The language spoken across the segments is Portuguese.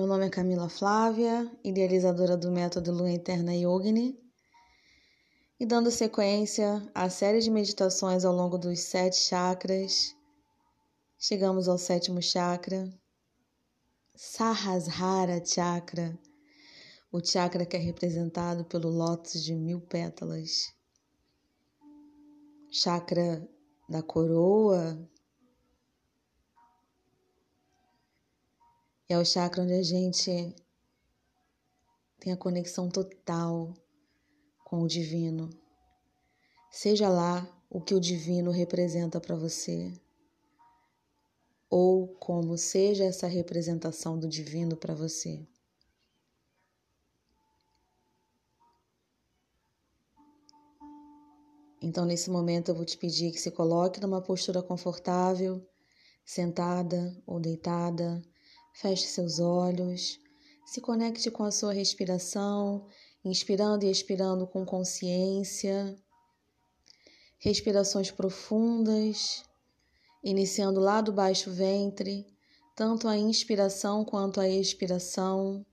Meu nome é Camila Flávia, idealizadora do método Lua Interna Yogini, e dando sequência à série de meditações ao longo dos sete chakras, chegamos ao sétimo chakra, Sahasrara Chakra, o chakra que é representado pelo lótus de mil pétalas, chakra da coroa, É o chakra onde a gente tem a conexão total com o divino. Seja lá o que o divino representa para você, ou como seja essa representação do divino para você. Então, nesse momento, eu vou te pedir que se coloque numa postura confortável, sentada ou deitada Feche seus olhos, se conecte com a sua respiração, inspirando e expirando com consciência. Respirações profundas, iniciando lá do baixo ventre, tanto a inspiração quanto a expiração.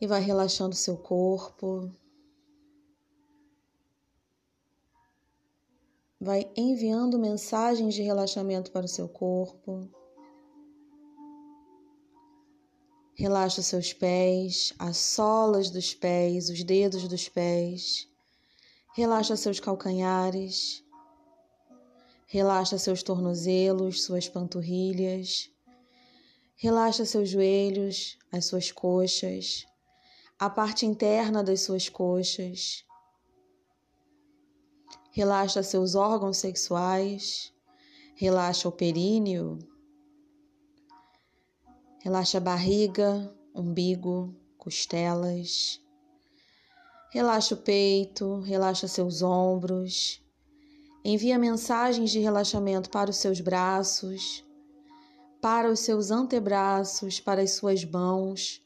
E vai relaxando seu corpo. Vai enviando mensagens de relaxamento para o seu corpo. Relaxa seus pés, as solas dos pés, os dedos dos pés. Relaxa seus calcanhares. Relaxa seus tornozelos, suas panturrilhas. Relaxa seus joelhos, as suas coxas, a parte interna das suas coxas relaxa seus órgãos sexuais, relaxa o períneo, relaxa a barriga, umbigo, costelas, relaxa o peito, relaxa seus ombros, envia mensagens de relaxamento para os seus braços, para os seus antebraços, para as suas mãos,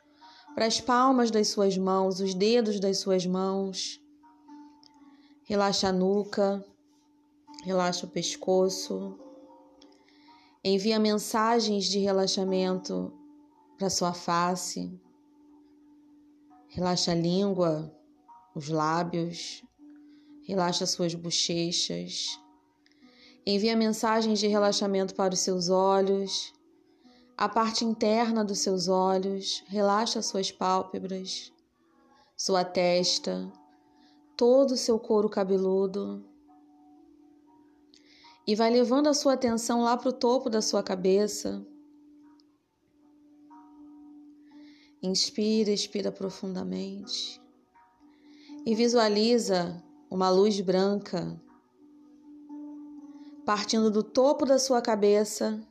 para as palmas das suas mãos, os dedos das suas mãos Relaxa a nuca, relaxa o pescoço. Envia mensagens de relaxamento para sua face. Relaxa a língua, os lábios. Relaxa suas bochechas. Envia mensagens de relaxamento para os seus olhos, a parte interna dos seus olhos. Relaxa suas pálpebras, sua testa, todo o seu couro cabeludo e vai levando a sua atenção lá para o topo da sua cabeça. Inspira, expira profundamente e visualiza uma luz branca partindo do topo da sua cabeça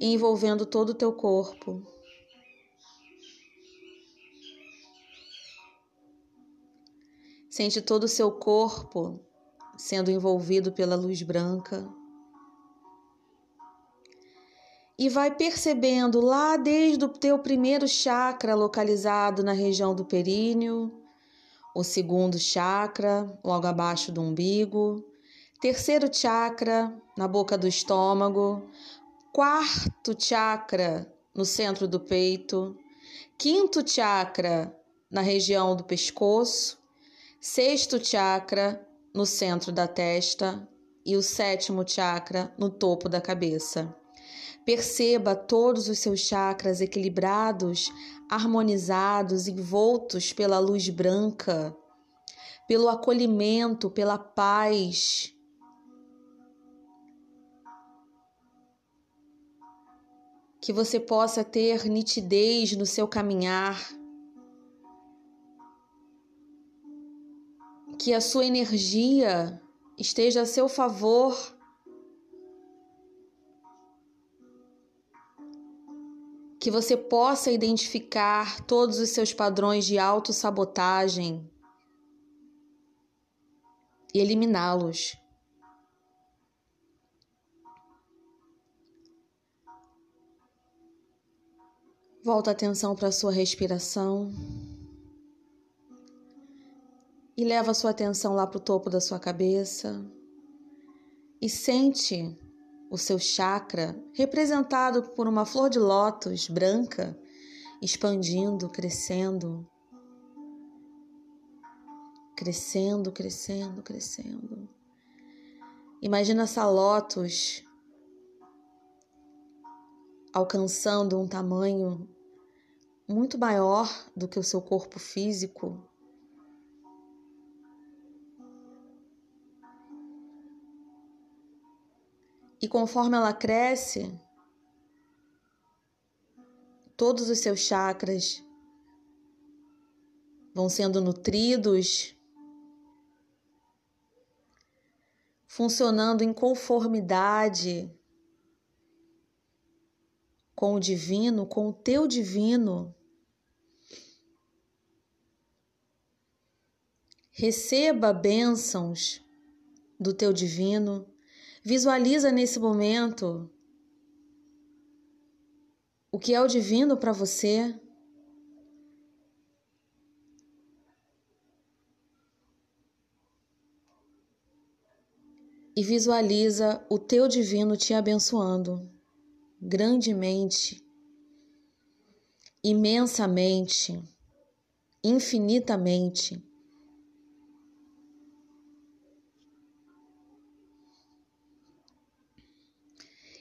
e envolvendo todo o teu corpo. Sente todo o seu corpo sendo envolvido pela luz branca. E vai percebendo lá desde o teu primeiro chakra localizado na região do períneo, o segundo chakra logo abaixo do umbigo, terceiro chakra na boca do estômago, quarto chakra no centro do peito, quinto chakra na região do pescoço, sexto chakra no centro da testa e o sétimo chakra no topo da cabeça. Perceba todos os seus chakras equilibrados, harmonizados, envoltos pela luz branca, pelo acolhimento, pela paz. Que você possa ter nitidez no seu caminhar que a sua energia esteja a seu favor. Que você possa identificar todos os seus padrões de autossabotagem e eliminá-los. Volta a atenção para a sua respiração e leva sua atenção lá para o topo da sua cabeça e sente o seu chakra, representado por uma flor de lótus branca, expandindo, crescendo, crescendo, crescendo, crescendo. Imagina essa lótus alcançando um tamanho muito maior do que o seu corpo físico. E conforme ela cresce, todos os seus chakras vão sendo nutridos, funcionando em conformidade com o divino, com o teu divino. Receba bênçãos do teu divino. Visualiza nesse momento o que é o divino para você. E visualiza o teu divino te abençoando grandemente, imensamente, infinitamente.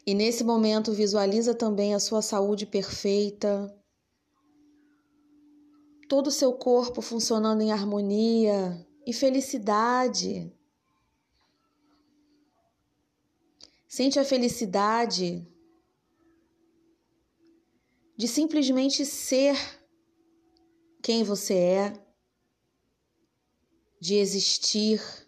E nesse momento visualiza também a sua saúde perfeita, todo o seu corpo funcionando em harmonia e felicidade. Sente a felicidade de simplesmente ser quem você é, de existir.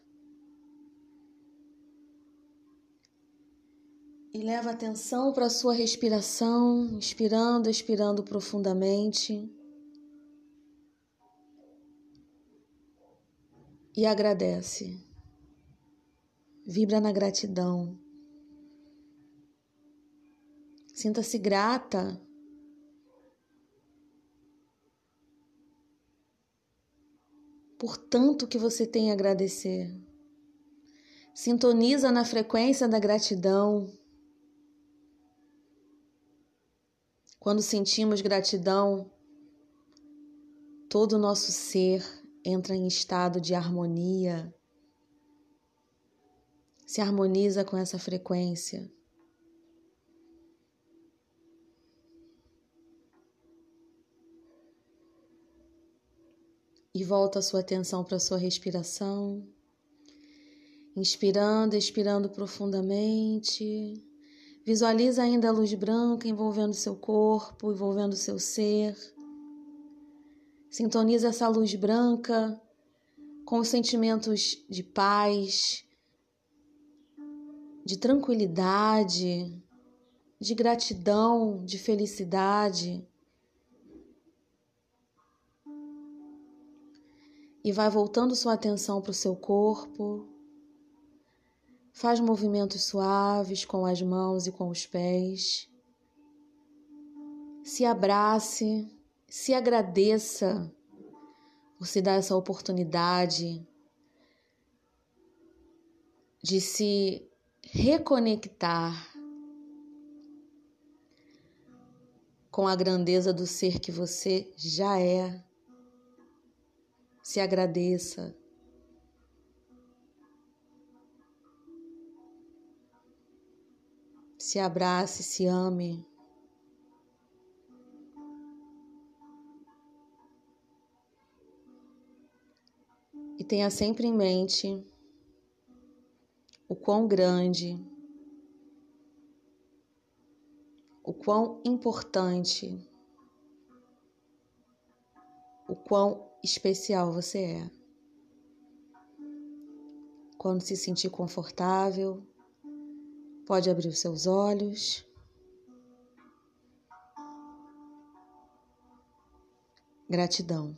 E leva atenção para a sua respiração, inspirando, expirando profundamente. E agradece. Vibra na gratidão. Sinta-se grata por tanto que você tem a agradecer. Sintoniza na frequência da gratidão. Quando sentimos gratidão, todo o nosso ser entra em estado de harmonia, se harmoniza com essa frequência. E volta a sua atenção para a sua respiração. Inspirando, expirando profundamente. Visualiza ainda a luz branca envolvendo seu corpo, envolvendo seu ser. Sintoniza essa luz branca com os sentimentos de paz, de tranquilidade, de gratidão, de felicidade. E vai voltando sua atenção para o seu corpo. Faz movimentos suaves com as mãos e com os pés. Se abrace, se agradeça por se dar essa oportunidade de se reconectar com a grandeza do ser que você já é. Se agradeça. Se abrace, se ame. E tenha sempre em mente o quão grande, o quão importante, o quão especial você é. Quando se sentir confortável, Pode abrir os seus olhos. Gratidão.